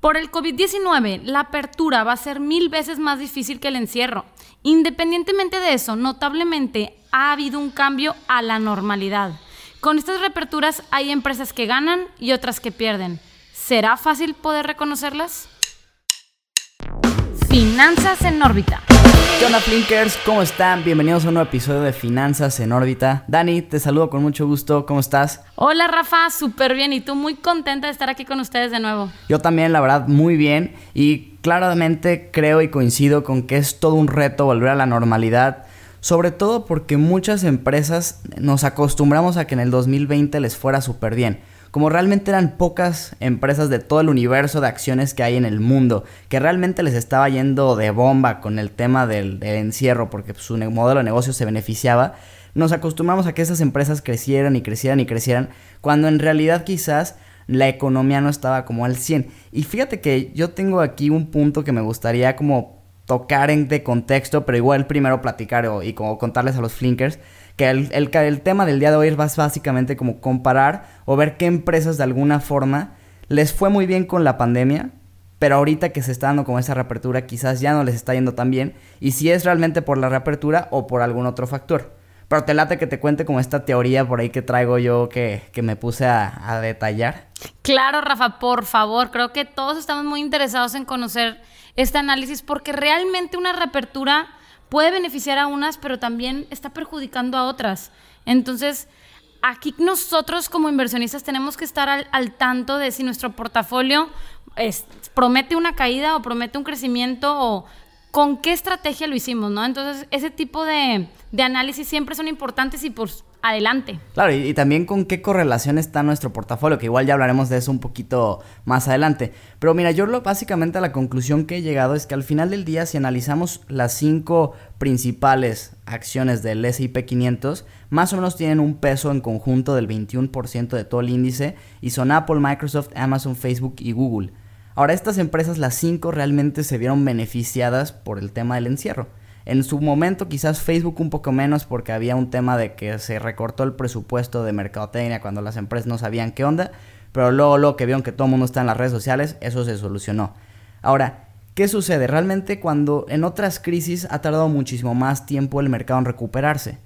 Por el COVID-19, la apertura va a ser mil veces más difícil que el encierro. Independientemente de eso, notablemente ha habido un cambio a la normalidad. Con estas reaperturas hay empresas que ganan y otras que pierden. ¿Será fácil poder reconocerlas? Finanzas en órbita. ¿Qué onda, Flinkers? ¿Cómo están? Bienvenidos a un nuevo episodio de Finanzas en órbita. Dani, te saludo con mucho gusto. ¿Cómo estás? Hola, Rafa. Súper bien. Y tú muy contenta de estar aquí con ustedes de nuevo. Yo también, la verdad, muy bien. Y claramente creo y coincido con que es todo un reto volver a la normalidad. Sobre todo porque muchas empresas nos acostumbramos a que en el 2020 les fuera súper bien como realmente eran pocas empresas de todo el universo de acciones que hay en el mundo, que realmente les estaba yendo de bomba con el tema del, encierro, porque su modelo de negocio se beneficiaba, nos acostumbramos a que esas empresas crecieran y crecieran y crecieran, cuando en realidad quizás la economía no estaba como al 100. Y fíjate que yo tengo aquí un punto que me gustaría como tocar en de contexto, pero igual primero platicar y como contarles a los flinkers que el, el, tema del día de hoy es básicamente como comparar o ver qué empresas de alguna forma les fue muy bien con la pandemia, pero ahorita que se está dando como esa reapertura quizás ya no les está yendo tan bien, y si es realmente por la reapertura o por algún otro factor. Pero te late que te cuente como esta teoría por ahí que traigo yo que, que me puse a, a detallar. Claro, Rafa, por favor, creo que todos estamos muy interesados en conocer este análisis porque realmente una reapertura puede beneficiar a unas, pero también está perjudicando a otras. Entonces, aquí nosotros como inversionistas tenemos que estar al, tanto de si nuestro portafolio promete una caída o promete un crecimiento o con qué estrategia lo hicimos, ¿no? Entonces, ese tipo de, de análisis siempre son importantes y pues adelante. Claro, y, también con qué correlación está nuestro portafolio, que igual ya hablaremos de eso un poquito más adelante. Pero mira, yo lo, básicamente la conclusión que he llegado es que al final del día, si analizamos las cinco principales acciones del S&P 500, más o menos tienen un peso en conjunto del 21% de todo el índice y son Apple, Microsoft, Amazon, Facebook y Google. Ahora, estas empresas, las cinco, realmente se vieron beneficiadas por el tema del encierro. En su momento quizás Facebook un poco menos porque había un tema de que se recortó el presupuesto de mercadotecnia cuando las empresas no sabían qué onda, pero luego, lo que vieron que todo el mundo está en las redes sociales, eso se solucionó. Ahora, ¿qué sucede? Realmente cuando en otras crisis ha tardado muchísimo más tiempo el mercado en recuperarse.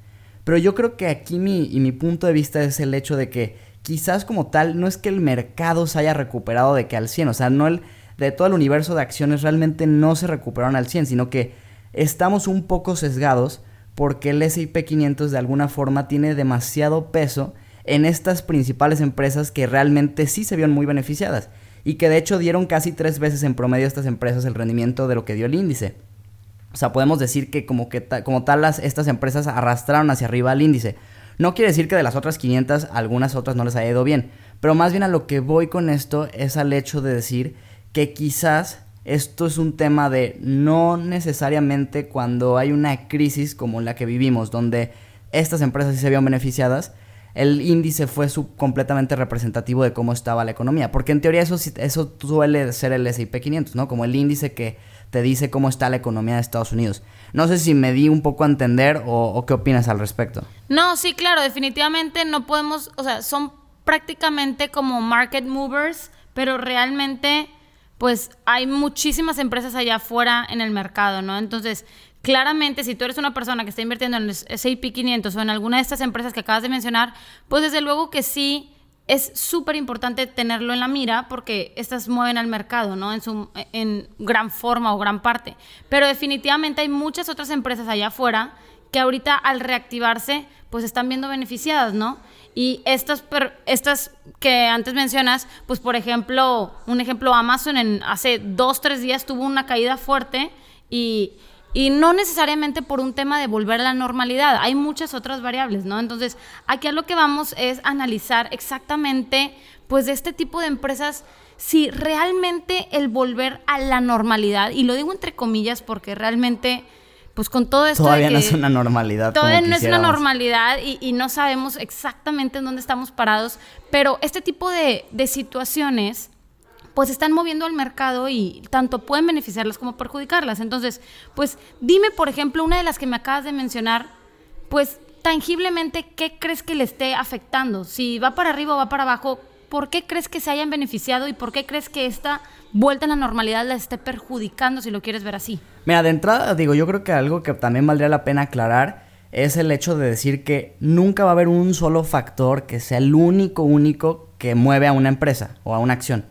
Pero yo creo que aquí mi, y mi punto de vista es el hecho de que quizás como tal no es que el mercado se haya recuperado de que al 100, o sea, no el de todo el universo de acciones realmente no se recuperaron al 100, sino que estamos un poco sesgados porque el S&P 500 de alguna forma tiene demasiado peso en estas principales empresas que realmente sí se vieron muy beneficiadas y que de hecho dieron casi tres veces en promedio a estas empresas el rendimiento de lo que dio el índice. O sea, podemos decir que como, que como tal las, estas empresas arrastraron hacia arriba al índice. No quiere decir que de las otras 500 algunas otras no les haya ido bien, pero más bien a lo que voy con esto es al hecho de decir que quizás esto es un tema de no necesariamente cuando hay una crisis como la que vivimos, donde estas empresas sí se vieron beneficiadas, el índice fue completamente representativo de cómo estaba la economía. Porque en teoría eso, eso suele ser el S&P 500, ¿no? Como el índice que te dice cómo está la economía de Estados Unidos. No sé si me di un poco a entender o qué opinas al respecto. No, sí, claro, definitivamente no podemos, o sea, son prácticamente como market movers, pero realmente pues hay muchísimas empresas allá afuera en el mercado, ¿no? Entonces, claramente, si tú eres una persona que está invirtiendo en el S&P 500 o en alguna de estas empresas que acabas de mencionar, pues desde luego que sí es súper importante tenerlo en la mira porque estas mueven al mercado, ¿no? En, en gran forma o gran parte. Pero definitivamente hay muchas otras empresas allá afuera que ahorita al reactivarse, pues están viendo beneficiadas, ¿no? Y estas, estas que antes mencionas, pues por ejemplo, un ejemplo, Amazon en hace dos, tres días tuvo una caída fuerte y, y no necesariamente por un tema de volver a la normalidad, hay muchas otras variables, ¿no? Entonces, aquí a lo que vamos es analizar exactamente, pues de este tipo de empresas, si realmente el volver a la normalidad, y lo digo entre comillas porque realmente pues con todo esto. Todavía no es una normalidad. Todavía no es una normalidad y, no sabemos exactamente en dónde estamos parados, pero este tipo de, de, situaciones pues están moviendo al mercado y tanto pueden beneficiarlas como perjudicarlas. Entonces, pues dime, por ejemplo, una de las que me acabas de mencionar, pues tangiblemente, ¿qué crees que le esté afectando? Si va para arriba o va para abajo, ¿por qué crees que se hayan beneficiado y por qué crees que esta vuelta a la normalidad la esté perjudicando, si lo quieres ver así? Mira, de entrada, digo, yo creo que algo que también valdría la pena aclarar es el hecho de decir que nunca va a haber un solo factor que sea el único, único que mueve a una empresa o a una acción.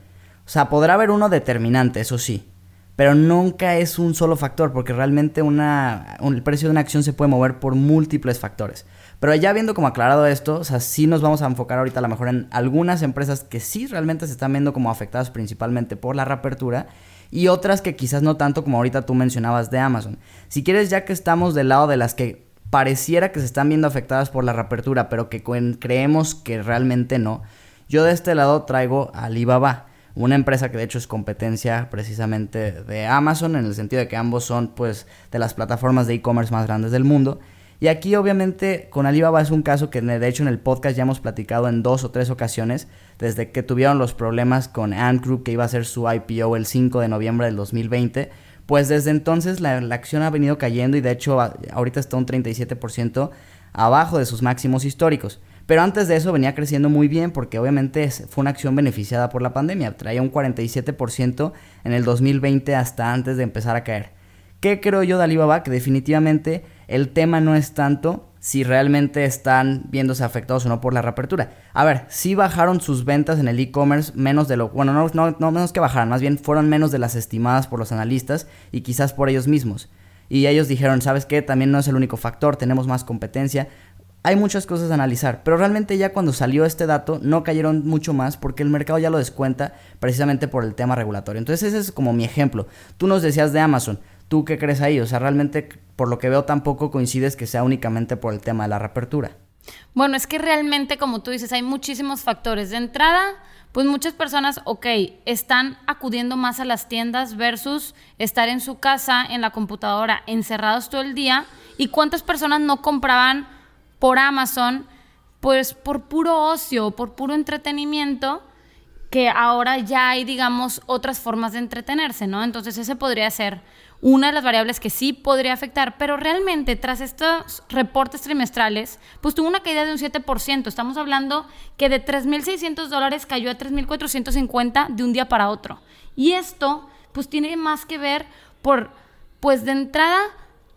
O sea, podrá haber uno determinante, eso sí, pero nunca es un solo factor, porque realmente una, el precio de una acción se puede mover por múltiples factores. Pero ya viendo como aclarado esto, o sea, sí nos vamos a enfocar ahorita a lo mejor en algunas empresas que sí realmente se están viendo como afectadas principalmente por la reapertura y otras que quizás no tanto como ahorita tú mencionabas de Amazon. Si quieres, ya que estamos del lado de las que pareciera que se están viendo afectadas por la reapertura, pero que creemos que realmente no, yo de este lado traigo a Alibaba una empresa que de hecho es competencia precisamente de Amazon en el sentido de que ambos son pues de las plataformas de e-commerce más grandes del mundo. Y aquí obviamente con Alibaba es un caso que de hecho en el podcast ya hemos platicado en dos o tres ocasiones desde que tuvieron los problemas con Ant Group que iba a ser su IPO el 5 de noviembre del 2020. Pues desde entonces la, acción ha venido cayendo y de hecho ahorita está un 37% abajo de sus máximos históricos. Pero antes de eso venía creciendo muy bien porque obviamente fue una acción beneficiada por la pandemia. Traía un 47% en el 2020 hasta antes de empezar a caer. ¿Qué creo yo de Alibaba? Que definitivamente el tema no es tanto si realmente están viéndose afectados o no por la reapertura. A ver, sí bajaron sus ventas en el e-commerce menos de lo... Bueno, no, no, no menos que bajaran, más bien fueron menos de las estimadas por los analistas y quizás por ellos mismos. Y ellos dijeron, ¿sabes qué? También no es el único factor, tenemos más competencia hay muchas cosas a analizar, pero realmente ya cuando salió este dato no cayeron mucho más porque el mercado ya lo descuenta precisamente por el tema regulatorio. Entonces ese es como mi ejemplo. Tú nos decías de Amazon, ¿tú qué crees ahí? O sea, realmente por lo que veo tampoco coincides que sea únicamente por el tema de la reapertura. Bueno, es que realmente, como tú dices, hay muchísimos factores. De entrada, pues muchas personas, ok, están acudiendo más a las tiendas versus estar en su casa, en la computadora, encerrados todo el día. ¿Y cuántas personas no compraban? Por Amazon, pues por puro ocio, por puro entretenimiento, que ahora ya hay, digamos, otras formas de entretenerse, ¿no? Entonces ese podría ser una de las variables que sí podría afectar, pero realmente tras estos reportes trimestrales, pues tuvo una caída de un 7%. Estamos hablando que de 3.600 dólares cayó a 3.450 de un día para otro. Y esto, pues tiene más que ver por, pues de entrada,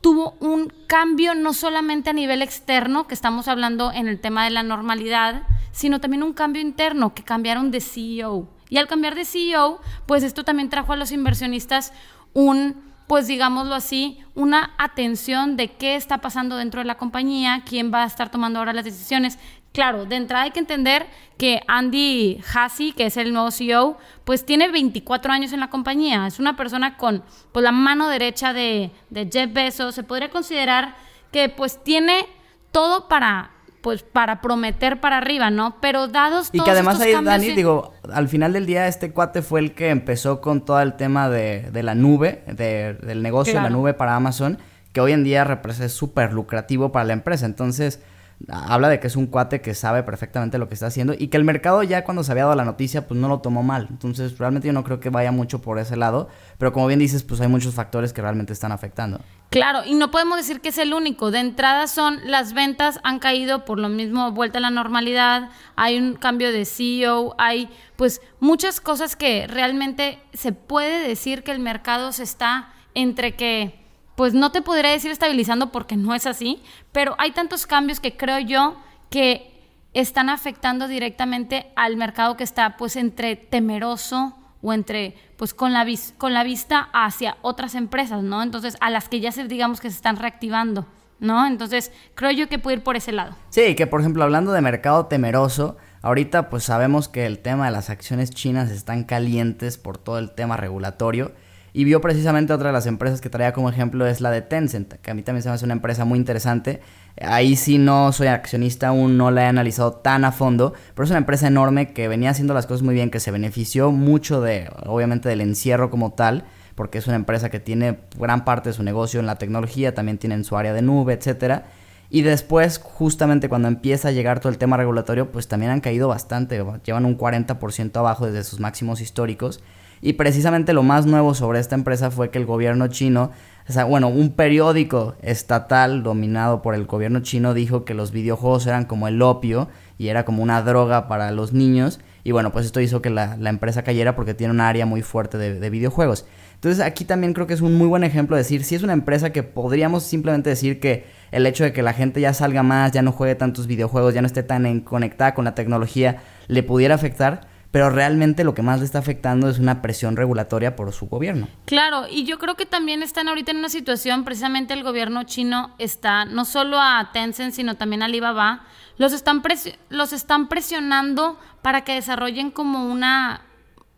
tuvo un cambio no solamente a nivel externo, que estamos hablando en el tema de la normalidad, sino también un cambio interno, que cambiaron de CEO. Y al cambiar de CEO, pues esto también trajo a los inversionistas un, pues digámoslo así, una atención de qué está pasando dentro de la compañía, quién va a estar tomando ahora las decisiones, Claro, de entrada hay que entender que Andy Hassi, que es el nuevo CEO, pues tiene 24 años en la compañía. Es una persona con pues, la mano derecha de, de Jeff Bezos. Se podría considerar que pues tiene todo para pues para prometer para arriba, ¿no? Pero dados y que además ahí Dani digo al final del día este cuate fue el que empezó con todo el tema de, de la nube del negocio de la nube para Amazon que hoy en día representa súper lucrativo para la empresa entonces habla de que es un cuate que sabe perfectamente lo que está haciendo y que el mercado ya cuando se había dado la noticia pues no lo tomó mal. Entonces realmente yo no creo que vaya mucho por ese lado, pero como bien dices pues hay muchos factores que realmente están afectando. Claro, y no podemos decir que es el único. De entrada son las ventas han caído por lo mismo vuelta a la normalidad, hay un cambio de CEO, hay pues muchas cosas que realmente se puede decir que el mercado se está entre que pues no te podría decir estabilizando porque no es así, pero hay tantos cambios que creo yo que están afectando directamente al mercado que está pues entre temeroso o entre pues con la, con la vista hacia otras empresas, ¿no? Entonces, a las que ya se digamos que se están reactivando, ¿no? Entonces, creo yo que puede ir por ese lado. Sí, que por ejemplo, hablando de mercado temeroso, ahorita pues sabemos que el tema de las acciones chinas están calientes por todo el tema regulatorio y vio precisamente otra de las empresas que traía como ejemplo es la de Tencent, que a mí también se me hace una empresa muy interesante. Ahí sí no soy accionista, aún no la he analizado tan a fondo, pero es una empresa enorme que venía haciendo las cosas muy bien, que se benefició mucho de, obviamente, del encierro como tal, porque es una empresa que tiene gran parte de su negocio en la tecnología, también tienen su área de nube, etcétera. Y después, justamente cuando empieza a llegar todo el tema regulatorio, pues también han caído bastante, llevan un 40% abajo desde sus máximos históricos. Y precisamente lo más nuevo sobre esta empresa fue que el gobierno chino, o sea, bueno, un periódico estatal dominado por el gobierno chino dijo que los videojuegos eran como el opio y era como una droga para los niños Y bueno, pues esto hizo que la, empresa cayera porque tiene un área muy fuerte de, videojuegos. Entonces aquí también creo que es un muy buen ejemplo de decir, si es una empresa que podríamos simplemente decir que el hecho de que la gente ya salga más, ya no juegue tantos videojuegos, ya no esté tan conectada con la tecnología, le pudiera afectar, pero realmente lo que más le está afectando es una presión regulatoria por su gobierno. Claro, y yo creo que también están ahorita en una situación, precisamente el gobierno chino está no solo a Tencent, sino también a Alibaba, los están, los están presionando para que desarrollen como una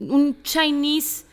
un Chinese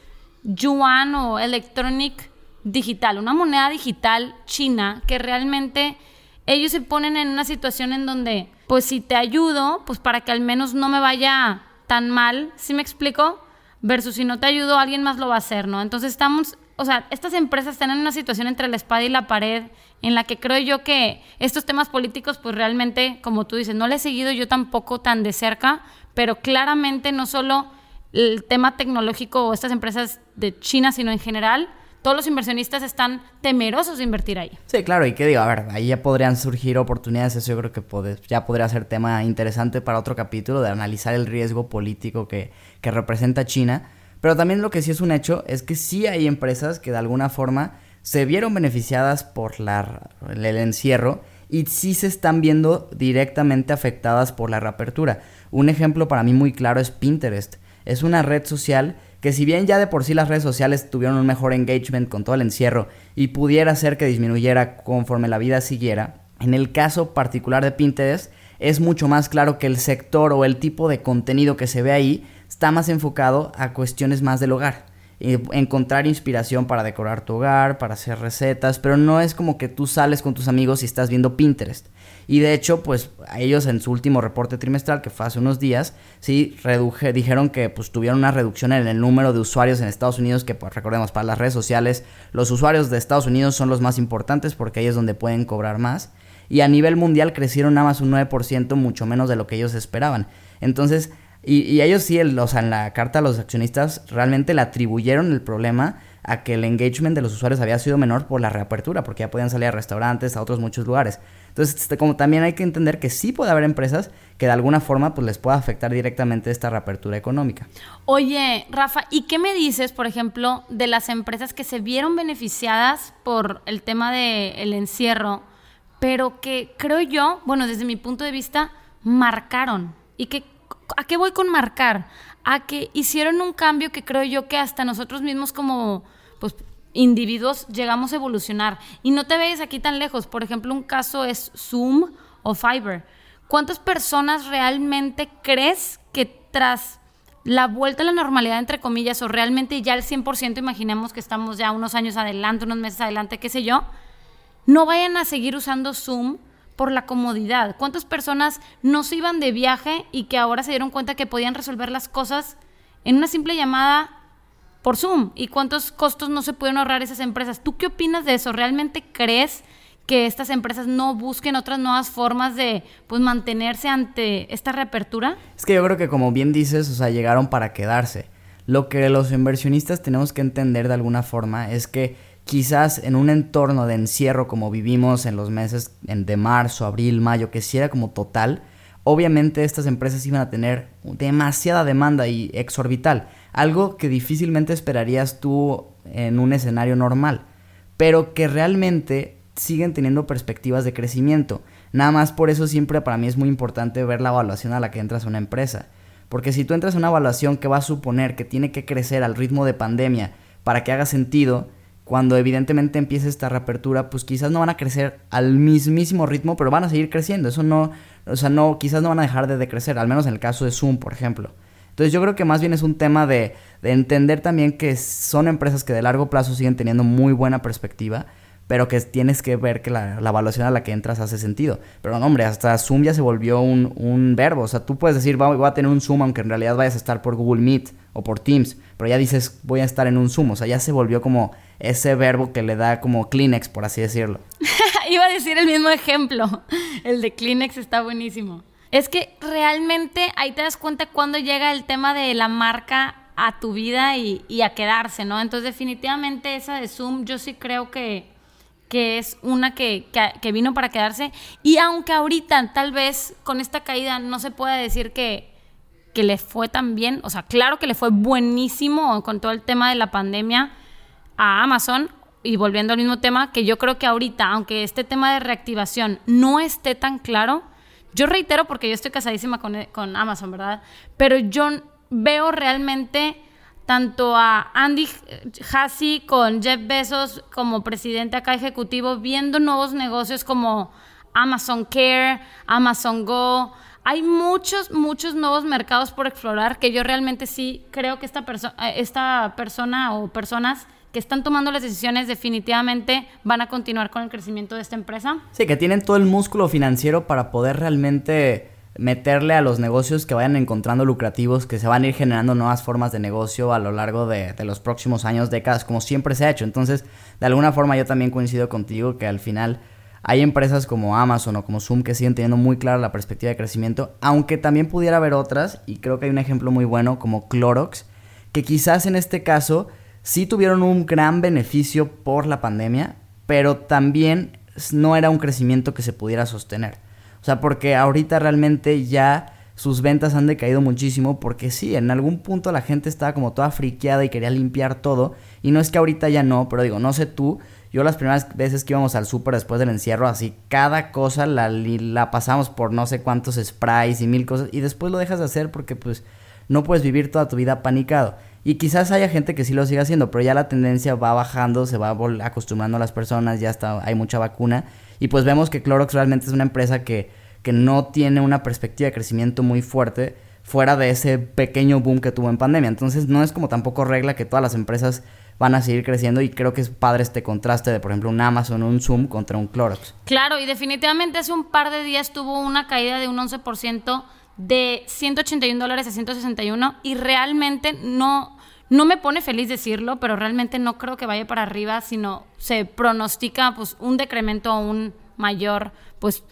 yuan o electronic digital, una moneda digital china que realmente ellos se ponen en una situación en donde, pues si te ayudo, pues para que al menos no me vaya tan mal, ¿sí me explico? Versus si no te ayudo, alguien más lo va a hacer, ¿no? Entonces estamos, o sea, estas empresas están en una situación entre la espada y la pared en la que creo yo que estos temas políticos, pues realmente, como tú dices, no le he seguido yo tampoco tan de cerca, pero claramente no solo el tema tecnológico o estas empresas de China, sino en general, todos los inversionistas están temerosos de invertir ahí. Sí, claro, y qué digo, a ver, ahí ya podrían surgir oportunidades, eso yo creo que ya podría ser tema interesante para otro capítulo de analizar el riesgo político que, que representa China, pero también lo que sí es un hecho es que sí hay empresas que de alguna forma se vieron beneficiadas por la, el encierro y sí se están viendo directamente afectadas por la reapertura. Un ejemplo para mí muy claro es Pinterest. Es una red social que si bien ya de por sí las redes sociales tuvieron un mejor engagement con todo el encierro y pudiera ser que disminuyera conforme la vida siguiera, en el caso particular de Pinterest es mucho más claro que el sector o el tipo de contenido que se ve ahí está más enfocado a cuestiones más del hogar encontrar inspiración para decorar tu hogar, para hacer recetas, pero no es como que tú sales con tus amigos y estás viendo Pinterest. Y de hecho, pues ellos en su último reporte trimestral, que fue hace unos días, sí reduje, dijeron que pues tuvieron una reducción en el número de usuarios en Estados Unidos, que pues recordemos, para las redes sociales, los usuarios de Estados Unidos son los más importantes porque ahí es donde pueden cobrar más. Y a nivel mundial crecieron nada más un 9%, mucho menos de lo que ellos esperaban. Entonces, y, ellos sí, o sea, en la carta a los accionistas realmente le atribuyeron el problema a que el engagement de los usuarios había sido menor por la reapertura, porque ya podían salir a restaurantes, a otros muchos lugares. Entonces, este, como también hay que entender que sí puede haber empresas que de alguna forma pues les pueda afectar directamente esta reapertura económica. Oye, Rafa, ¿y qué me dices, por ejemplo, de las empresas que se vieron beneficiadas por el tema del encierro, pero que creo yo, bueno, desde mi punto de vista, marcaron y que ¿A qué voy con marcar? A que hicieron un cambio que creo yo que hasta nosotros mismos como pues, individuos llegamos a evolucionar. Y no te veas aquí tan lejos. Por ejemplo, un caso es Zoom o Fiverr. ¿Cuántas personas realmente crees que tras la vuelta a la normalidad, entre comillas, o realmente ya al 100%, imaginemos que estamos ya unos años adelante, unos meses adelante, qué sé yo, no vayan a seguir usando Zoom por la comodidad. ¿Cuántas personas no se iban de viaje y que ahora se dieron cuenta que podían resolver las cosas en una simple llamada por Zoom? ¿Y cuántos costos no se pueden ahorrar esas empresas? ¿Tú qué opinas de eso? ¿Realmente crees que estas empresas no busquen otras nuevas formas de pues mantenerse ante esta reapertura? Es que yo creo que como bien dices, o sea, llegaron para quedarse. Lo que los inversionistas tenemos que entender de alguna forma es que quizás en un entorno de encierro como vivimos en los meses de marzo, abril, mayo, que si era como total, obviamente estas empresas iban a tener demasiada demanda y exorbital, algo que difícilmente esperarías tú en un escenario normal, pero que realmente siguen teniendo perspectivas de crecimiento. Nada más por eso siempre para mí es muy importante ver la evaluación a la que entras a una empresa. Porque si tú entras a una evaluación que va a suponer que tiene que crecer al ritmo de pandemia para que haga sentido, cuando evidentemente empiece esta reapertura, pues quizás no van a crecer al mismísimo ritmo, pero van a seguir creciendo. Eso no, o sea, no, quizás no van a dejar de decrecer, al menos en el caso de Zoom, por ejemplo. Entonces yo creo que más bien es un tema de, de entender también que son empresas que de largo plazo siguen teniendo muy buena perspectiva pero que tienes que ver que la, evaluación a la que entras hace sentido. Pero no, hombre, hasta Zoom ya se volvió un, un verbo. O sea, tú puedes decir, voy, a tener un Zoom, aunque en realidad vayas a estar por Google Meet o por Teams, pero ya dices, voy a estar en un Zoom. O sea, ya se volvió como ese verbo que le da como Kleenex, por así decirlo. Iba a decir el mismo ejemplo. El de Kleenex está buenísimo. Es que realmente ahí te das cuenta cuando llega el tema de la marca a tu vida y, a quedarse, ¿no? Entonces definitivamente esa de Zoom yo sí creo que que es una que, vino para quedarse. Y aunque ahorita tal vez con esta caída no se pueda decir que que le fue tan bien, o sea, claro que le fue buenísimo con todo el tema de la pandemia a Amazon. Y volviendo al mismo tema, que yo creo que ahorita, aunque este tema de reactivación no esté tan claro, yo reitero porque yo estoy casadísima con, con Amazon, ¿verdad? Pero yo veo realmente tanto a Andy Jassy con Jeff Bezos como presidente acá ejecutivo viendo nuevos negocios como Amazon Care, Amazon Go. Hay muchos, muchos nuevos mercados por explorar que yo realmente sí creo que esta, eh, esta persona o personas que están tomando las decisiones definitivamente van a continuar con el crecimiento de esta empresa. Sí, que tienen todo el músculo financiero para poder realmente meterle a los negocios que vayan encontrando lucrativos, que se van a ir generando nuevas formas de negocio a lo largo de, los próximos años, décadas, como siempre se ha hecho. Entonces, de alguna forma yo también coincido contigo que al final hay empresas como Amazon o como Zoom que siguen teniendo muy clara la perspectiva de crecimiento, aunque también pudiera haber otras, y creo que hay un ejemplo muy bueno como Clorox, que quizás en este caso sí tuvieron un gran beneficio por la pandemia, pero también no era un crecimiento que se pudiera sostener. O sea, porque ahorita realmente ya sus ventas han decaído muchísimo porque sí, en algún punto la gente estaba como toda friqueada y quería limpiar todo. Y no es que ahorita ya no, pero digo, no sé tú, yo las primeras veces que íbamos al súper después del encierro, así, cada cosa la, la pasamos por no sé cuántos sprays y mil cosas y después lo dejas de hacer porque pues no puedes vivir toda tu vida panicado. Y quizás haya gente que sí lo siga haciendo, pero ya la tendencia va bajando, se va acostumbrando a las personas, ya está, hay mucha vacuna. Y pues vemos que Clorox realmente es una empresa que, que no tiene una perspectiva de crecimiento muy fuerte fuera de ese pequeño boom que tuvo en pandemia. Entonces no es como tampoco regla que todas las empresas van a seguir creciendo y creo que es padre este contraste de, por ejemplo, un Amazon un Zoom contra un Clorox. Claro, y definitivamente hace un par de días tuvo una caída de un 11% de 181 dólares a 161 y realmente no, no me pone feliz decirlo, pero realmente no creo que vaya para arriba, sino se pronostica pues un decremento un mayor, pues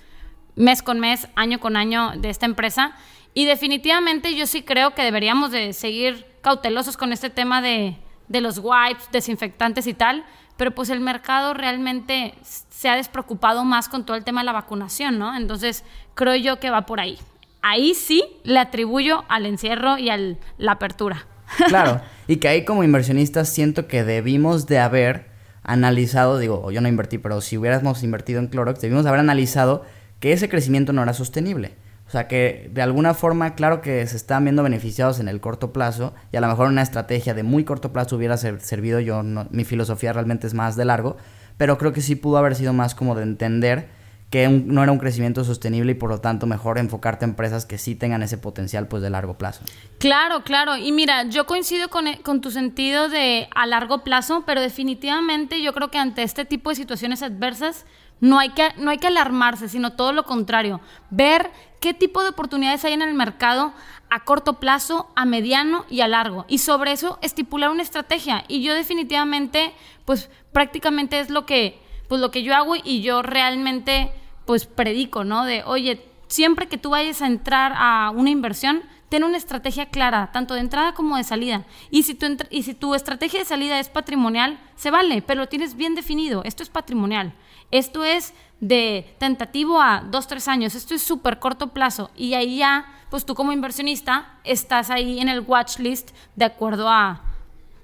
mes con mes, año con año de esta empresa. Y definitivamente yo sí creo que deberíamos de seguir cautelosos con este tema de, de los wipes, desinfectantes y tal, pero pues el mercado realmente se ha despreocupado más con todo el tema de la vacunación, ¿no? Entonces creo yo que va por ahí. Ahí sí le atribuyo al encierro y a la apertura. Claro, y que ahí como inversionistas siento que debimos de haber analizado, digo, yo no invertí, pero si hubiéramos invertido en Clorox, debimos haber analizado que ese crecimiento no era sostenible. O sea que de alguna forma, claro que se están viendo beneficiados en el corto plazo y a lo mejor una estrategia de muy corto plazo hubiera servido yo, mi filosofía realmente es más de largo, pero creo que sí pudo haber sido más como de entender que no era un crecimiento sostenible y por lo tanto mejor enfocarte en empresas que sí tengan ese potencial pues de largo plazo. Claro, claro. Y mira, yo coincido con, e, con, tu sentido de a largo plazo, pero definitivamente yo creo que ante este tipo de situaciones adversas no hay que, no hay que alarmarse, sino todo lo contrario. Ver qué tipo de oportunidades hay en el mercado a corto plazo, a mediano y a largo. Y sobre eso estipular una estrategia. Y yo definitivamente, pues prácticamente es lo que, pues, lo que yo hago y yo realmente pues predico, ¿no? De, oye, siempre que tú vayas a entrar a una inversión, ten una estrategia clara, tanto de entrada como de salida. Y si tu, y si tu estrategia de salida es patrimonial, se vale, pero lo tienes bien definido. Esto es patrimonial. Esto es de tentativo a dos, tres años. Esto es súper corto plazo. Y ahí ya, pues tú como inversionista, estás ahí en el watch list de acuerdo a,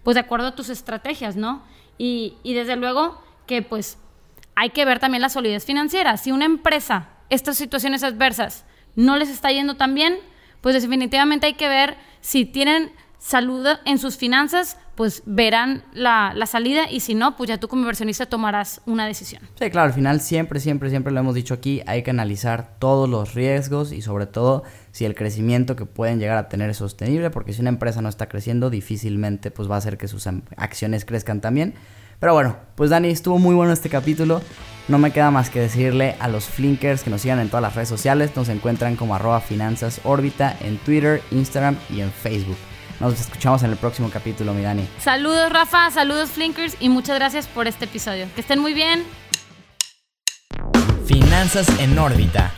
pues de acuerdo a tus estrategias, ¿no? Y, y desde luego que pues hay que ver también la solidez financiera. Si una empresa, estas situaciones adversas, no les está yendo tan bien, pues definitivamente hay que ver si tienen salud en sus finanzas, pues verán la, la, salida y si no, pues ya tú como inversionista tomarás una decisión. Sí, claro, al final siempre, siempre, siempre lo hemos dicho aquí, hay que analizar todos los riesgos y sobre todo si el crecimiento que pueden llegar a tener es sostenible, porque si una empresa no está creciendo, difícilmente pues va a hacer que sus acciones crezcan también. Pero bueno, pues Dani, estuvo muy bueno este capítulo. No me queda más que decirle a los flinkers que nos sigan en todas las redes sociales. Nos encuentran como arroba finanzas órbita en Twitter, Instagram y en Facebook. Nos escuchamos en el próximo capítulo, mi Dani. Saludos, Rafa, saludos, flinkers, y muchas gracias por este episodio. Que estén muy bien. Finanzas en órbita.